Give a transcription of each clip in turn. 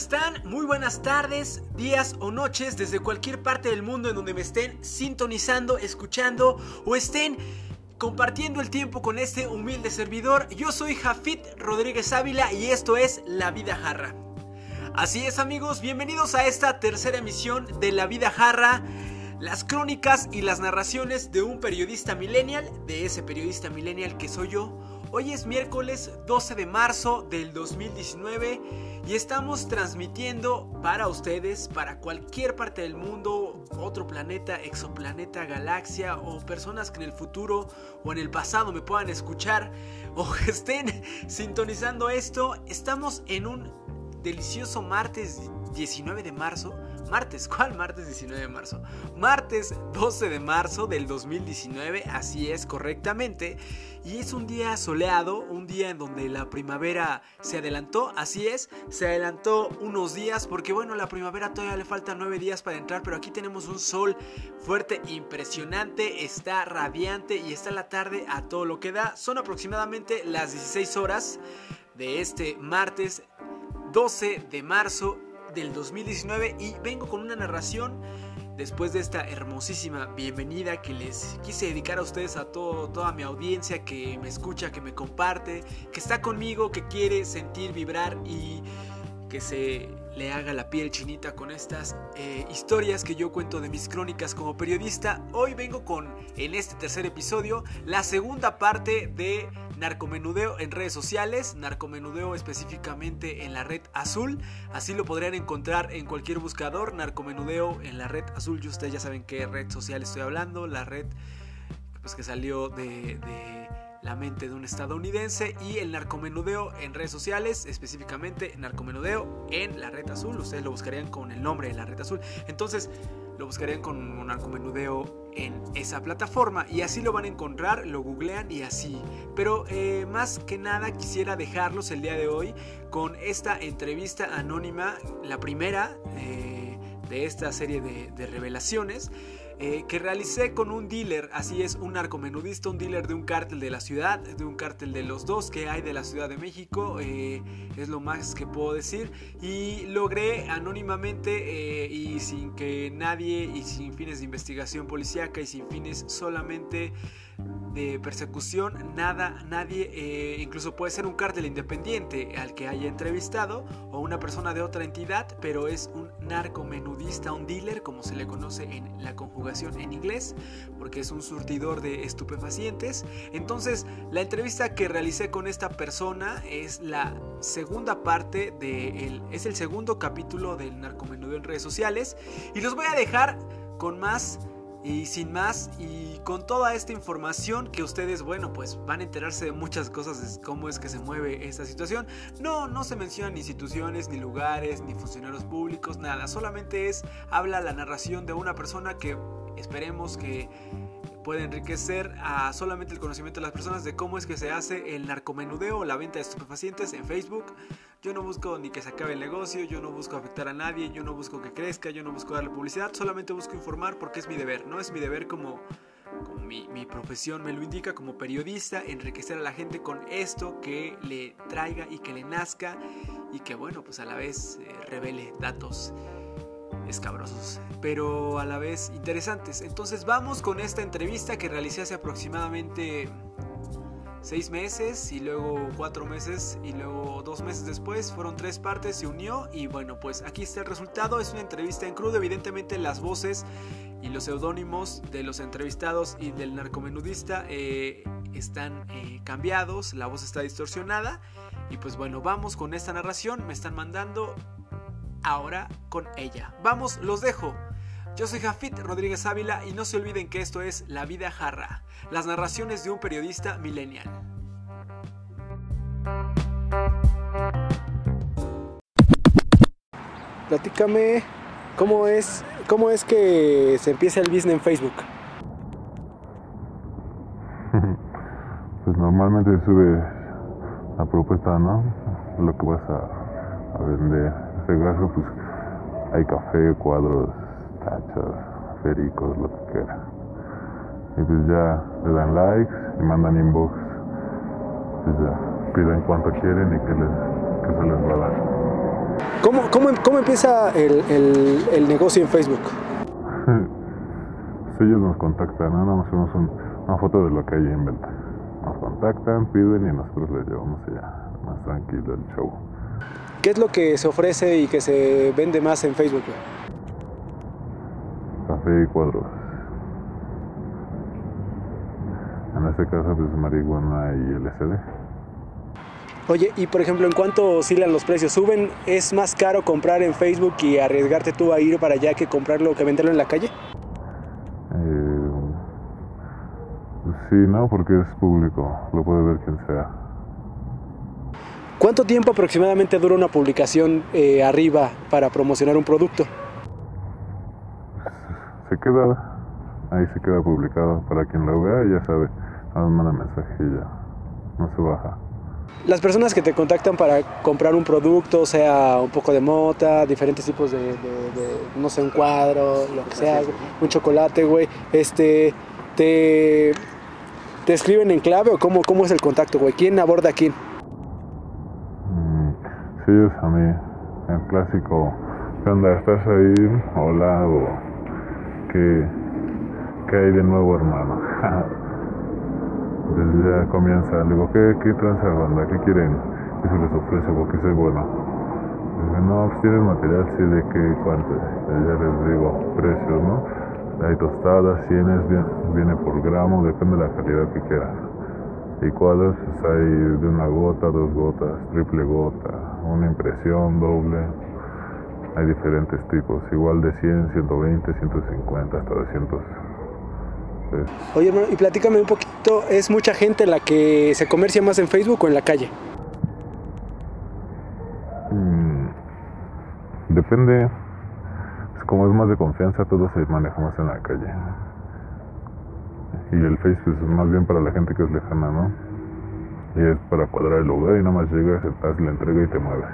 están? Muy buenas tardes, días o noches desde cualquier parte del mundo en donde me estén sintonizando, escuchando o estén compartiendo el tiempo con este humilde servidor. Yo soy Jafit Rodríguez Ávila y esto es La Vida Jarra. Así es amigos, bienvenidos a esta tercera emisión de La Vida Jarra. Las crónicas y las narraciones de un periodista millennial, de ese periodista millennial que soy yo. Hoy es miércoles 12 de marzo del 2019 y estamos transmitiendo para ustedes, para cualquier parte del mundo, otro planeta, exoplaneta, galaxia o personas que en el futuro o en el pasado me puedan escuchar o estén sintonizando esto. Estamos en un delicioso martes 19 de marzo martes. ¿Cuál martes 19 de marzo? Martes 12 de marzo del 2019, así es correctamente. Y es un día soleado, un día en donde la primavera se adelantó, así es, se adelantó unos días porque bueno, la primavera todavía le faltan 9 días para entrar, pero aquí tenemos un sol fuerte, impresionante, está radiante y está la tarde a todo lo que da. Son aproximadamente las 16 horas de este martes 12 de marzo del 2019 y vengo con una narración después de esta hermosísima bienvenida que les quise dedicar a ustedes, a todo, toda mi audiencia que me escucha, que me comparte, que está conmigo, que quiere sentir, vibrar y que se le haga la piel chinita con estas eh, historias que yo cuento de mis crónicas como periodista. Hoy vengo con, en este tercer episodio, la segunda parte de narcomenudeo en redes sociales, narcomenudeo específicamente en la red azul. Así lo podrían encontrar en cualquier buscador, narcomenudeo en la red azul. Y ustedes ya saben qué red social estoy hablando, la red pues, que salió de la mente de un estadounidense y el narcomenudeo en redes sociales, específicamente narcomenudeo en la red azul. Ustedes lo buscarían con el nombre de la red azul. Entonces lo buscarían con un narcomenudeo en esa plataforma y así lo van a encontrar, lo googlean y así. Pero eh, más que nada quisiera dejarlos el día de hoy con esta entrevista anónima, la primera eh, de esta serie de revelaciones. Eh, que realicé con un dealer, así es, un narcomenudista, un dealer de un cártel de la ciudad, de un cártel de los dos que hay de la Ciudad de México, eh, es lo más que puedo decir, y logré anónimamente eh, y sin que nadie, y sin fines de investigación policíaca y sin fines solamente de persecución, nada, nadie, eh, incluso puede ser un cártel independiente al que haya entrevistado o una persona de otra entidad, pero es un narcomenudista, un dealer, como se le conoce en la conjugación en inglés, porque es un surtidor de estupefacientes. Entonces, la entrevista que realicé con esta persona es la segunda parte de es el segundo capítulo del narcomenudeo en redes sociales y los voy a dejar con más y sin más, y con toda esta información que ustedes, bueno, pues van a enterarse de muchas cosas de cómo es que se mueve esta situación. No, no se mencionan instituciones, ni lugares, ni funcionarios públicos, nada. Solamente es, habla la narración de una persona que esperemos que puede enriquecer a solamente el conocimiento de las personas de cómo es que se hace el narcomenudeo o la venta de estupefacientes en Facebook. Yo no busco ni que se acabe el negocio, yo no busco afectar a nadie, yo no busco que crezca, yo no busco darle publicidad, solamente busco informar porque es mi deber, no es mi deber como, mi, profesión me lo indica como periodista, enriquecer a la gente con esto que le traiga y que le nazca y que bueno, pues a la vez eh, revele datos escabrosos, pero a la vez interesantes. Entonces vamos con esta entrevista que realicé hace aproximadamente seis meses y luego cuatro meses y luego dos meses después. Fueron tres partes, se unió y bueno pues aquí está el resultado, es una entrevista en crudo, evidentemente las voces y los seudónimos de los entrevistados y del narcomenudista eh, están eh, cambiados, la voz está distorsionada y pues bueno vamos con esta narración, me están mandando ahora con ella. Vamos, los dejo. Yo soy Jafit Rodríguez Ávila y no se olviden que esto es La Vida Jarra, las narraciones de un periodista millennial. Platícame cómo es, cómo es que se empieza el business en Facebook. Pues normalmente sube la propuesta, ¿no? Lo que vas a, a vender este pues hay café, cuadros, tachas, fericos, lo que quiera. Y pues ya le dan likes y mandan inbox. Pues ya piden cuánto quieren y que, les, que se les va a dar. ¿Cómo, cómo, cómo empieza el, el- el negocio en Facebook? Si ellos nos contactan, ¿no? nada más hacemos un- una foto de lo que hay en venta. Nos contactan, piden y nosotros les llevamos allá, más tranquilo el show. ¿Qué es lo que se ofrece y que se vende más en Facebook? Café y cuadros. En este caso, pues marihuana y LSD. Oye, y por ejemplo, ¿en cuánto oscilan los precios? ¿Suben? ¿Es más caro comprar en Facebook y arriesgarte tú a ir para allá que comprarlo que venderlo en la calle? Eh, sí, no, porque es público, lo puede ver quien sea. ¿Cuánto tiempo aproximadamente dura una publicación eh, arriba para promocionar un producto? Se queda, ahí se queda publicado. Para quien lo vea, ya sabe, manda mensaje y ya, no se baja. Las personas que te contactan para comprar un producto, sea un poco de mota, diferentes tipos de, de- de, no sé, un cuadro, lo que sea, un chocolate, güey, este, te, te escriben en clave o cómo, cómo es el contacto, güey, quién aborda a quién. A mí, el clásico, ¿qué onda? ¿Estás ahí? Hola, o ¿qué, hay de nuevo, hermano? Desde ya comienza, le digo, ¿qué, qué tranza banda? ¿Qué quieren? ¿Qué se les ofrece? Porque soy bueno. Dice, no, pues tienes material, sí, de qué, cuánto. Y ya les digo, precios, ¿no? Hay tostadas, viene, viene por gramo, depende de la calidad que quieran. Y pues hay de una gota, dos gotas, triple gota, una impresión, doble. Hay diferentes tipos, igual de 100, 120, 150, hasta 200. Pues, Oye, hermano, y platícame un poquito, ¿es mucha gente la que se comercia más en Facebook o en la calle? mm, depende, pues como es más de confianza, todo se maneja más en la calle. Y el Face pues, es más bien para la gente que es lejana, ¿no? Y es para cuadrar el lugar y nada más llegas, haces la entrega y te mueves.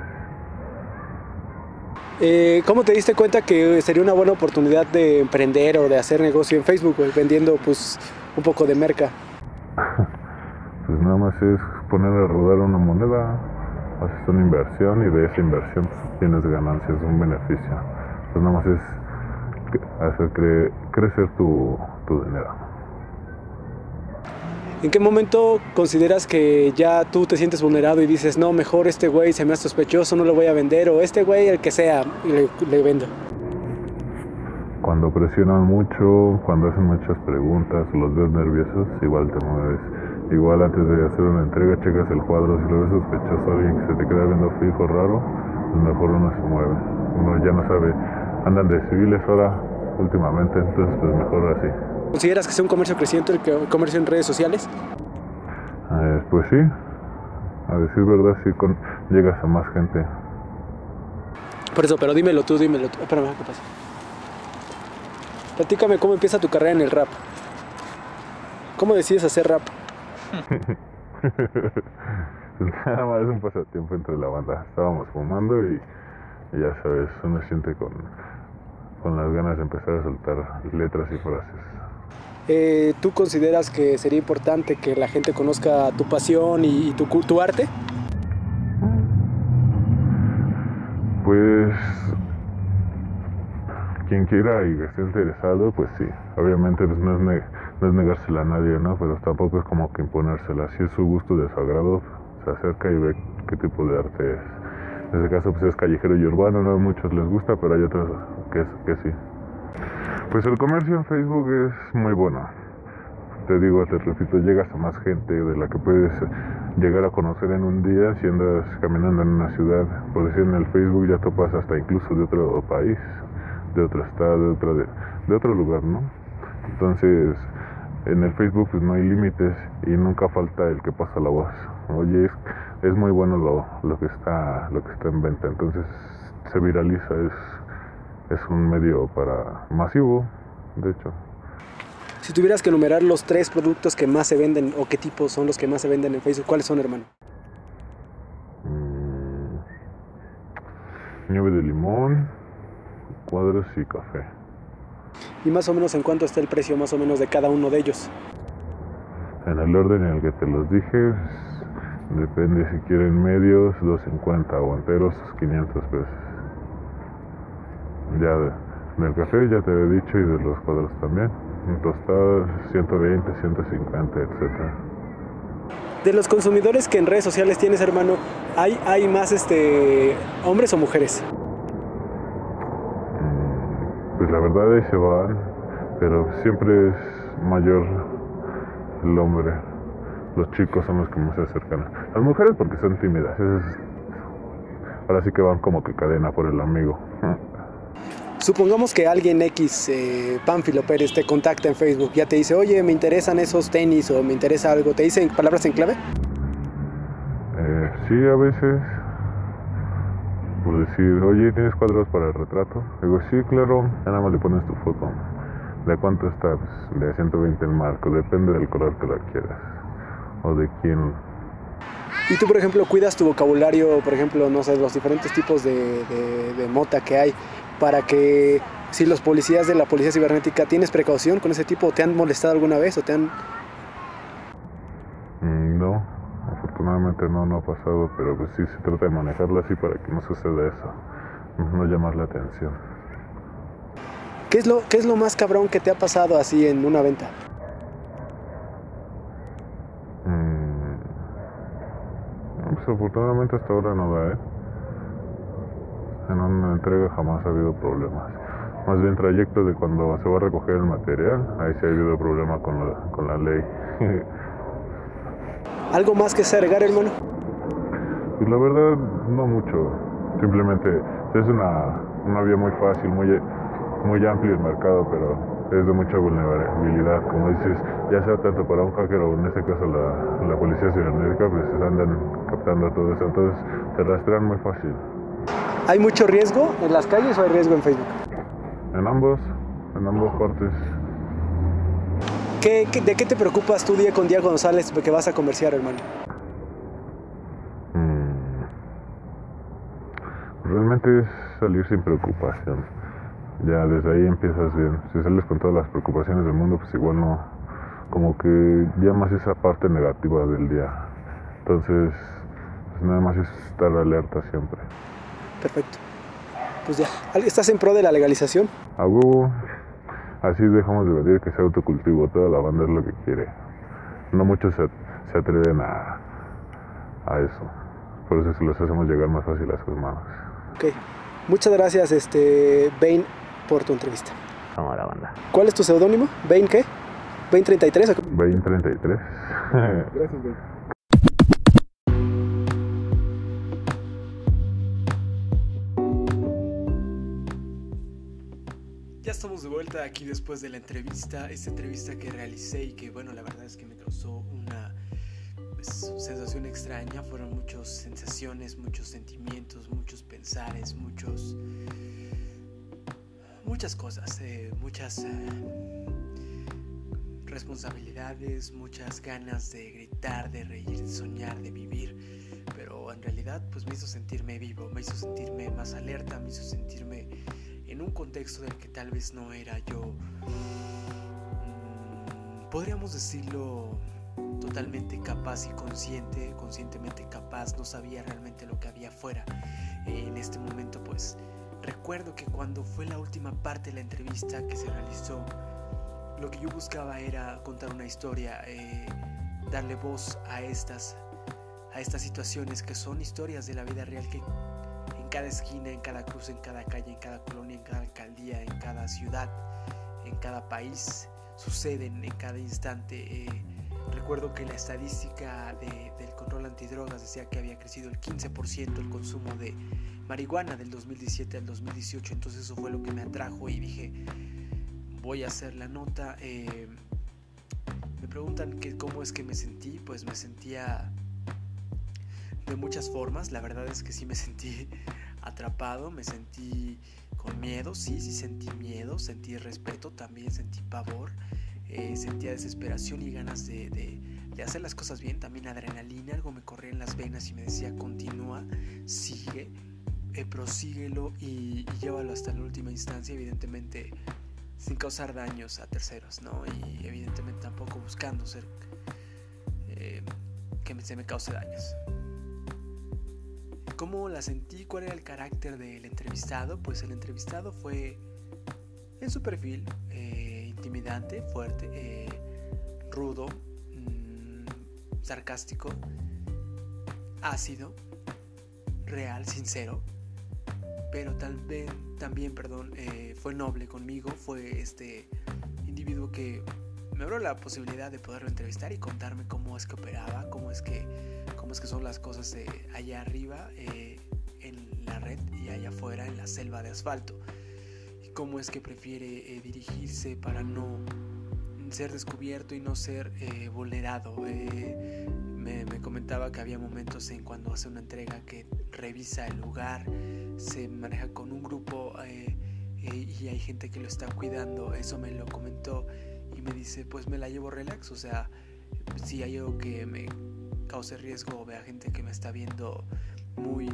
Eh, ¿Cómo te diste cuenta que sería una buena oportunidad de emprender o de hacer negocio en Facebook, vendiendo pues un poco de merca? Pues nada más es poner a rodar una moneda, haces una inversión y de esa inversión pues, tienes ganancias, un beneficio. Pues nada más es hacer cre- crecer tu, tu dinero. ¿En qué momento consideras que ya tú te sientes vulnerado y dices, no, mejor este güey se me hace sospechoso, no lo voy a vender, o este güey, el que sea, le, le vendo? Cuando presionan mucho, cuando hacen muchas preguntas los ves nerviosos, igual te mueves. Igual antes de hacer una entrega, checas el cuadro, si lo ves sospechoso, alguien que se te queda viendo fijo, raro, mejor uno se mueve. Uno ya no sabe, andan de civiles ahora últimamente, entonces pues mejor así. ¿Consideras que sea un comercio creciente el comercio en redes sociales? Eh, pues sí, a decir verdad, sí con, llegas a más gente. Por eso, pero dímelo tú, dímelo tú. Espérame, ¿qué pasa? Platícame cómo empieza tu carrera en el rap. ¿Cómo decides hacer rap? Nada más es un pasatiempo entre la banda. Estábamos fumando y, y ya sabes, uno siente con, con las ganas de empezar a soltar letras y frases. Eh, ¿Tú consideras que sería importante que la gente conozca tu pasión y, y tu, tu arte? Pues quien quiera y esté interesado, pues sí. Obviamente pues, no, es ne- no es negársela a nadie, ¿no? Pero tampoco es como que imponérsela. Si es su gusto de su agrado, se acerca y ve qué tipo de arte es. En ese caso pues es callejero y urbano, no a muchos les gusta, pero hay otros que sí. Pues el comercio en Facebook es muy bueno. Te digo, te repito, llegas a más gente de la que puedes llegar a conocer en un día si andas caminando en una ciudad. Por decir, en el Facebook ya topas hasta incluso de otro país, de otro estado, de otro, de, de otro lugar, ¿no? Entonces, en el Facebook pues no hay límites y nunca falta el que pasa la voz. Oye, es, es muy bueno lo, lo que está lo que está en venta, entonces se viraliza, es, es un medio para masivo, de hecho. Si tuvieras que enumerar los tres productos que más se venden o qué tipos son los que más se venden en Facebook, ¿cuáles son, hermano? Mm, nieve de limón, cuadros y café. Y más o menos en cuánto está el precio más o menos de cada uno de ellos. En el orden en el que te los dije, Depende si quieren medios, 250 o enteros, 500 pesos. Ya de- del café ya te he dicho y de los cuadros también. Tostadas 120, 150, etcétera. De los consumidores que en redes sociales tienes, hermano, ¿hay, hay más este, hombres o mujeres? Pues la verdad ahí se van, pero siempre es mayor el hombre. Los chicos son los que más se acercan. Las mujeres porque son tímidas. es- Ahora sí que van como que cadena por el amigo. Supongamos que alguien X, eh, Pérez, te contacta en Facebook, ya te dice, oye, me interesan esos tenis o me interesa algo, ¿te dicen palabras en clave? Eh, sí, a veces, por decir, oye, ¿tienes cuadros para el retrato? Digo, sí, claro, ya nada más le pones tu foto. ¿De cuánto está? Pues, de 120 el marco, depende del color que la quieras. O de quién. Y tú, por ejemplo, cuidas tu vocabulario, por ejemplo, no sé, los diferentes tipos de, de- de mota que hay, para que si los policías de la policía cibernética tienes precaución con ese tipo, ¿te han molestado alguna vez o te han... Mm, No, afortunadamente no, no ha pasado, pero pues sí se trata de manejarlo así para que no suceda eso. No llamar la atención. ¿Qué es, lo, ¿Qué es lo más cabrón que te ha pasado así en una venta? Mm, no, pues afortunadamente hasta ahora no da, ¿eh? En una entrega jamás ha habido problemas. Más bien trayecto de cuando se va a recoger el material, ahí sí ha habido problema con la, con la ley. ¿Algo más que se agregar, hermano? Pues la verdad, no mucho. Simplemente es una, una vía muy fácil, muy, muy amplio el mercado, pero es de mucha vulnerabilidad. Como dices, ya sea tanto para un hacker o en este caso la, la policía cibernética, pues andan captando todo eso. Entonces te rastrean muy fácil. ¿Hay mucho riesgo en las calles o hay riesgo en Facebook? En ambos, en ambas partes. ¿Qué, qué- de qué te preocupas tú día con día cuando sales que vas a comerciar, hermano? Mm. Realmente es salir sin preocupación. Ya desde ahí empiezas bien. Si sales con todas las preocupaciones del mundo, pues igual no. Como que llamas esa parte negativa del día. Entonces, pues nada más es estar alerta siempre. Perfecto. Pues ya, ¿estás en pro de la legalización? Hago. Así dejamos de pedir que sea autocultivo. Toda la banda es lo que quiere. No muchos se, se atreven a, a eso. Por eso se los hacemos llegar más fácil a sus manos. Ok. Muchas gracias, este, Bain, por tu entrevista. Cámara, banda. ¿Cuál es tu seudónimo? ¿Bain qué? ¿Bain 33 o qué? 2033. Gracias, Bain. Ya estamos de vuelta aquí después de la entrevista, esta entrevista que realicé y que bueno, la verdad es que me causó una pues, sensación extraña, fueron muchas sensaciones, muchos sentimientos, muchos pensares, muchos... muchas cosas, eh, muchas eh, responsabilidades, muchas ganas de gritar, de reír, de soñar, de vivir, pero en realidad pues me hizo sentirme vivo, me hizo sentirme más alerta, me hizo sentirme en un contexto del que tal vez no era yo, mm, podríamos decirlo, totalmente capaz y consciente, conscientemente capaz, no sabía realmente lo que había afuera. en este momento pues recuerdo que cuando fue la última parte de la entrevista que se realizó, lo que yo buscaba era contar una historia, eh, darle voz a estas, a estas situaciones que son historias de la vida real que en cada esquina, en cada cruz, en cada calle, en cada colonia, en cada alcaldía, en cada ciudad, en cada país, suceden en cada instante. Eh, recuerdo que la estadística de- del control antidrogas decía que había crecido el 15% el consumo de marihuana del 2017 al 2018, entonces eso fue lo que me atrajo y dije, voy a hacer la nota. eh, me preguntan que cómo es que me sentí, pues me sentía de muchas formas. La verdad es que sí me sentí atrapado, me sentí con miedo, sí, sí sentí miedo, sentí respeto, también sentí pavor, eh, sentía desesperación y ganas de, de- de hacer las cosas bien, también adrenalina, algo me corría en las venas y me decía continúa, sigue, eh, prosíguelo y, llévalo hasta la última instancia, evidentemente sin causar daños a terceros, ¿no? Y evidentemente tampoco buscando ser... eh, que se me cause daños. ¿Cómo la sentí? ¿Cuál era el carácter del entrevistado? Pues el entrevistado fue en su perfil eh, intimidante, fuerte, eh, rudo, mmm, sarcástico, ácido, real, sincero, pero también, también perdón, eh, fue noble conmigo, fue este individuo que me abrió la posibilidad de poderlo entrevistar y contarme cómo es que operaba, cómo es que, cómo es que son las cosas allá arriba eh, en la red y allá afuera en la selva de asfalto. Y cómo es que prefiere eh, dirigirse para no ser descubierto y no ser eh, vulnerado. Me, me, comentaba que había momentos en cuando hace una entrega que revisa el lugar, se maneja con un grupo y hay gente que lo está cuidando. Eso me lo comentó y me dice, pues me la llevo relax, o sea, si hay algo que me cause riesgo o vea gente que me está viendo muy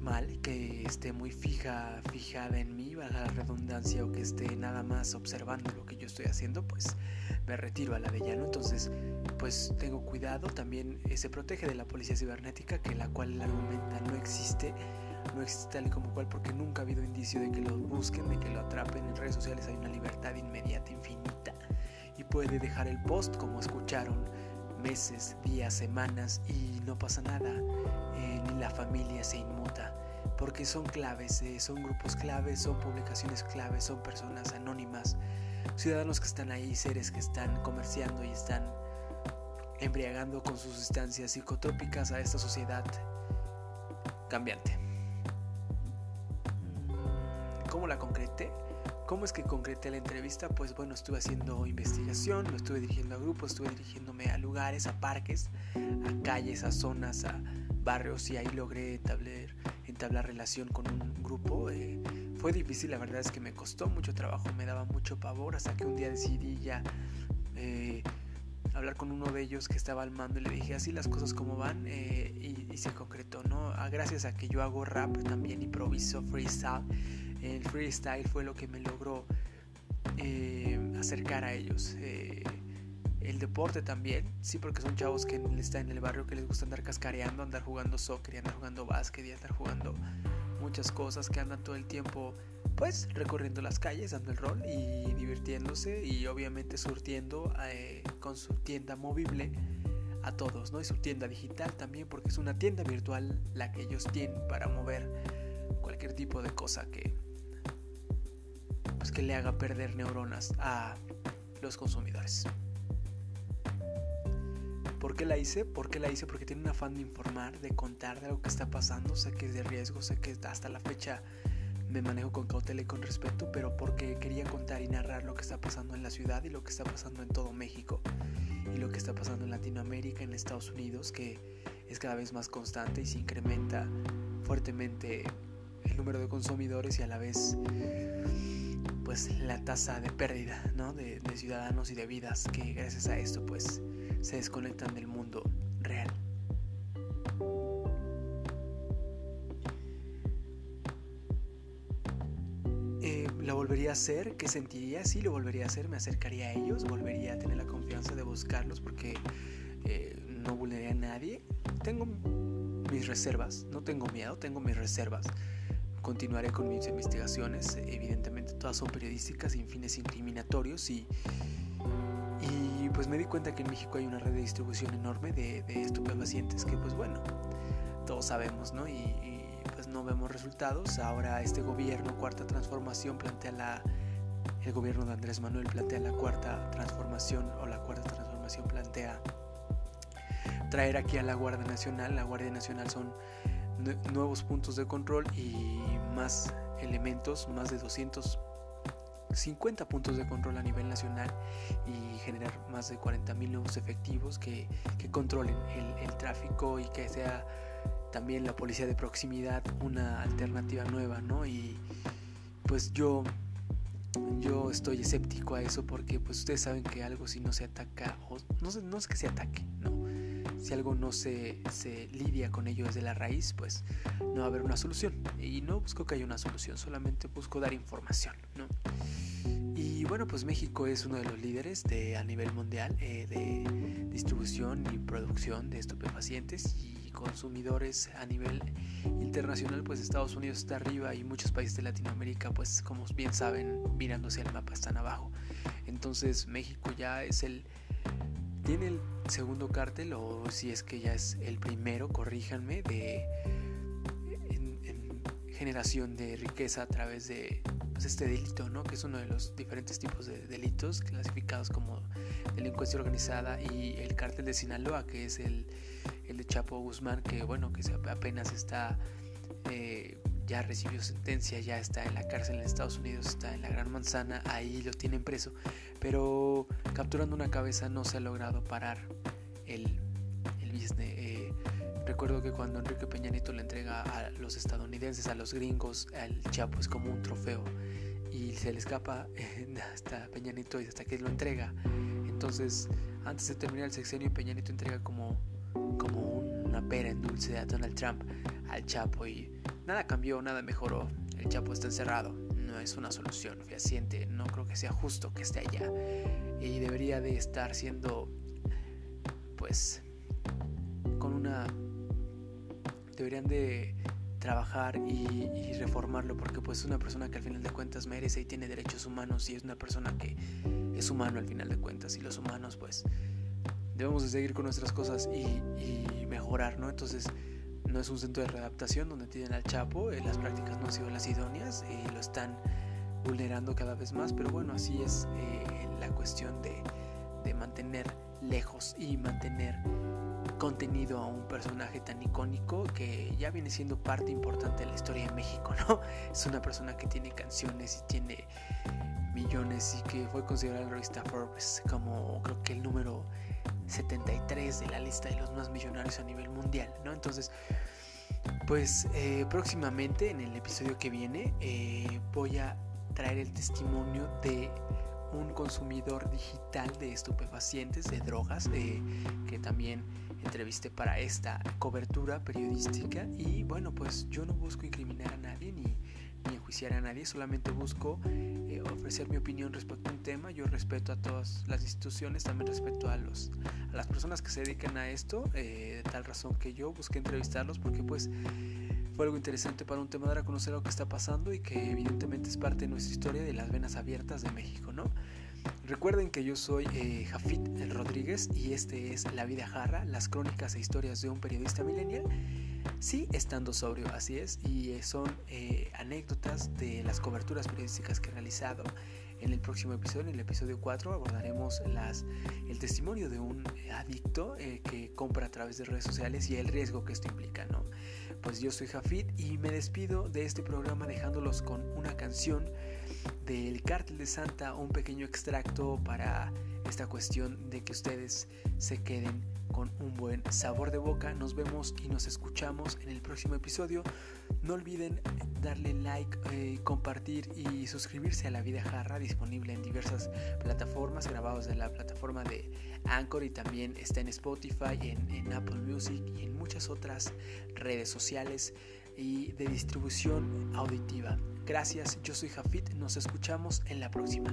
mal, que esté muy fija, fijada en mí, a la redundancia, o que esté nada más observando lo que yo estoy haciendo, pues me retiro a la de llano. Entonces, pues tengo cuidado. También eh, se protege de la policía cibernética, que la cual argumenta no existe no existe tal y como cual porque nunca ha habido indicio de que lo busquen, de que lo atrapen. En redes sociales hay una libertad inmediata, infinita. Y puede dejar el post como escucharon meses, días, semanas y no pasa nada. Eh, ni la familia se inmuta. Porque son claves, eh, son grupos claves, son publicaciones claves, son personas anónimas, ciudadanos que están ahí, seres que están comerciando y están embriagando con sus sustancias psicotrópicas a esta sociedad cambiante. ¿Cómo la concreté? ¿Cómo es que concreté la entrevista? Pues bueno, estuve haciendo investigación, lo estuve dirigiendo a grupos, estuve dirigiéndome a lugares, a parques, a calles, a zonas, a barrios y ahí logré entablar, relación con un grupo. Eh, fue difícil, la verdad es que me costó mucho trabajo, me daba mucho pavor hasta que un día decidí ya eh, hablar con uno de ellos que estaba al mando y le dije así las cosas como van eh, y, se concretó, ¿no? Ah, gracias a que yo hago rap, también improviso freestyle el freestyle fue lo que me logró acercar a ellos. El deporte también, sí, porque son chavos que están en el barrio que les gusta andar cascareando, andar jugando soccer, y andar jugando básquet y andar jugando muchas cosas que andan todo el tiempo, pues recorriendo las calles, dando el rol y divirtiéndose y obviamente surtiendo eh, con su tienda movible a todos, ¿no? Y su tienda digital también, porque es una tienda virtual la que ellos tienen para mover cualquier tipo de cosa que, pues, que le haga perder neuronas a los consumidores. ¿Por qué la hice? ¿Por qué la hice? Porque tiene un afán de informar, de contar de lo que está pasando. Sé que es de riesgo, sé que hasta la fecha me manejo con cautela y con respeto, pero porque quería contar y narrar lo que está pasando en la ciudad y lo que está pasando en todo México y lo que está pasando en Latinoamérica, en Estados Unidos, que es cada vez más constante y se incrementa fuertemente el número de consumidores y a la vez pues la tasa de pérdida de, ciudadanos y de vidas que gracias a esto pues se desconectan del mundo real. Eh, ¿Lo volvería a hacer? ¿Qué sentiría? Sí, lo volvería a hacer, me acercaría a ellos, volvería a tener la confianza de buscarlos porque eh, no vulneraría a nadie. Tengo mis reservas, no tengo miedo, tengo mis reservas continuaré con mis investigaciones. Evidentemente todas son periodísticas sin fines incriminatorios y pues me di cuenta que en México hay una red de distribución enorme de, de estupefacientes que pues bueno, todos sabemos, ¿no? Y, pues no vemos resultados. Ahora este gobierno, cuarta transformación, plantea la... El gobierno de Andrés Manuel plantea la cuarta transformación o la cuarta transformación plantea traer aquí a la Guardia Nacional. La Guardia Nacional son nuevos puntos de control y más elementos, más de 250 puntos de control a nivel nacional y generar más de 40 mil nuevos efectivos que, que controlen el, el, tráfico y que sea también la policía de proximidad una alternativa nueva, ¿no? Y pues yo yo estoy escéptico a eso porque pues ustedes saben que algo si no se ataca o no, no es que se ataque, no, si algo no se, se, lidia con ello desde la raíz, pues no va a haber una solución. Y no busco que haya una solución, solamente busco dar información. ¿no? Y bueno, pues México es uno de los líderes de, a nivel mundial eh, de distribución y producción de estupefacientes y consumidores a nivel internacional, pues Estados Unidos está arriba y muchos países de Latinoamérica, pues como bien saben, mirándose el mapa están abajo. Entonces México ya es el tiene el segundo cártel o si es que ya es el primero, corríjanme, de generación de riqueza a través de este delito, ¿no? que es uno de los diferentes tipos de delitos clasificados como delincuencia organizada y el cártel de Sinaloa, que es el, el de Chapo Guzmán, que bueno, que apenas está, eh, ya recibió sentencia, ya está en la cárcel en Estados Unidos, está en la Gran Manzana, ahí lo tienen preso, pero capturando una cabeza no se ha logrado parar el, el business. Eh, Recuerdo que cuando Enrique Peña Nieto le entrega a los estadounidenses, a los gringos, al Chapo es como un trofeo y se le escapa hasta Peña Nieto y hasta que lo entrega. Entonces, antes de terminar el sexenio, Peña Nieto entrega como, como una pera en dulce a Donald Trump al Chapo y nada cambió, nada mejoró. El Chapo está encerrado, no es una solución fehaciente, no creo que sea justo que esté allá y debería de estar siendo pues con una deberían de trabajar y, reformarlo porque pues es una persona que al final de cuentas merece y tiene derechos humanos y es una persona que es humano al final de cuentas y los humanos pues debemos de seguir con nuestras cosas y, mejorar, ¿no? Entonces no es un centro de readaptación donde tienen al Chapo, eh, las prácticas no han sido las idóneas y lo están vulnerando cada vez más, pero bueno, así es eh, la cuestión de, de mantener lejos y mantener contenido a un personaje tan icónico que ya viene siendo parte importante de la historia de México, ¿no? Es una persona que tiene canciones y tiene millones y que fue considerado en la revista Forbes como creo que el número 73 de la lista de los más millonarios a nivel mundial, ¿no? Entonces, pues eh, próximamente en el episodio que viene eh, voy a traer el testimonio de un consumidor digital de estupefacientes, de drogas, eh, que también entrevisté para esta cobertura periodística y bueno, pues yo no busco incriminar a nadie ni, ni enjuiciar a nadie, solamente busco eh, ofrecer mi opinión respecto a un tema, yo respeto a todas las instituciones, también respeto a, los, a las personas que se dedican a esto, eh, de tal razón que yo busqué entrevistarlos porque pues fue algo interesante para un tema dar a conocer lo que está pasando y que evidentemente es parte de nuestra historia de las venas abiertas de México, ¿no? Recuerden que yo soy eh, Jafit Rodríguez y este es La Vida Jarra, las crónicas e historias de un periodista millennial. Sí, estando sobrio, así es, y eh, son eh, anécdotas de las coberturas periodísticas que he realizado. En el próximo episodio, en el episodio 4, abordaremos las, el testimonio de un adicto que compra a través de redes sociales y el riesgo que esto implica, ¿no? Pues yo soy Jafit y me despido de este programa dejándolos con una canción del Cártel de Santa un pequeño extracto para esta cuestión de que ustedes se queden con un buen sabor de boca. Nos vemos y nos escuchamos en el próximo episodio. No olviden darle like, eh, compartir y suscribirse a La Vida Jarra, disponible en diversas plataformas, grabados de la plataforma de Anchor y también está en Spotify, en, en Apple Music y en muchas otras redes sociales y de distribución auditiva. Gracias, yo soy Jafit, nos escuchamos en la próxima.